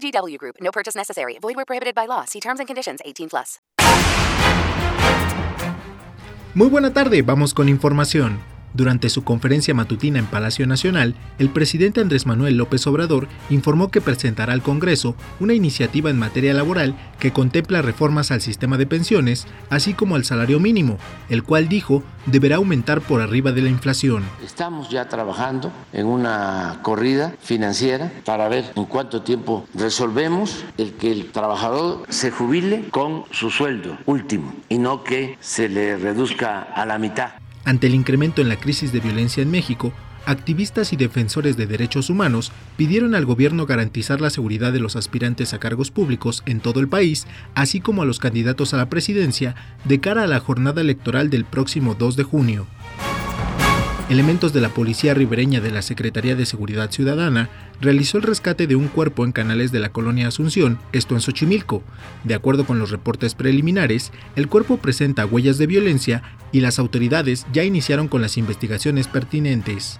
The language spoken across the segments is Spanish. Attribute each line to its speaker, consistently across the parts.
Speaker 1: VGW Group. No purchase necessary. Void where prohibited by law. See terms and conditions. 18 plus.
Speaker 2: Muy buena tarde. Vamos con información. Durante su conferencia matutina en Palacio Nacional, el presidente Andrés Manuel López Obrador informó que presentará al Congreso una iniciativa en materia laboral que contempla reformas al sistema de pensiones, así como al salario mínimo, el cual dijo deberá aumentar por arriba de la inflación.
Speaker 3: Estamos ya trabajando en una corrida financiera para ver en cuánto tiempo resolvemos el que el trabajador se jubile con su sueldo último y no que se le reduzca a la mitad.
Speaker 2: Ante el incremento en la crisis de violencia en México, activistas y defensores de derechos humanos pidieron al gobierno garantizar la seguridad de los aspirantes a cargos públicos en todo el país, así como a los candidatos a la presidencia, de cara a la jornada electoral del próximo 2 de junio. Elementos de la Policía Ribereña de la Secretaría de Seguridad Ciudadana realizó el rescate de un cuerpo en canales de la colonia Asunción, esto en Xochimilco. De acuerdo con los reportes preliminares, el cuerpo presenta huellas de violencia y las autoridades ya iniciaron con las investigaciones pertinentes.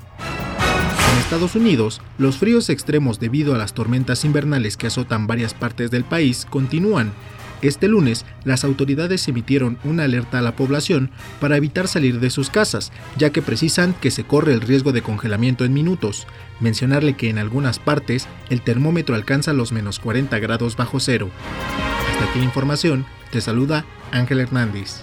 Speaker 2: En Estados Unidos, los fríos extremos debido a las tormentas invernales que azotan varias partes del país continúan este lunes, las autoridades emitieron una alerta a la población para evitar salir de sus casas, ya que precisan que se corre el riesgo de congelamiento en minutos. Mencionarle que en algunas partes el termómetro alcanza los menos 40 grados bajo cero. Hasta aquí la información. Te saluda Ángel Hernández.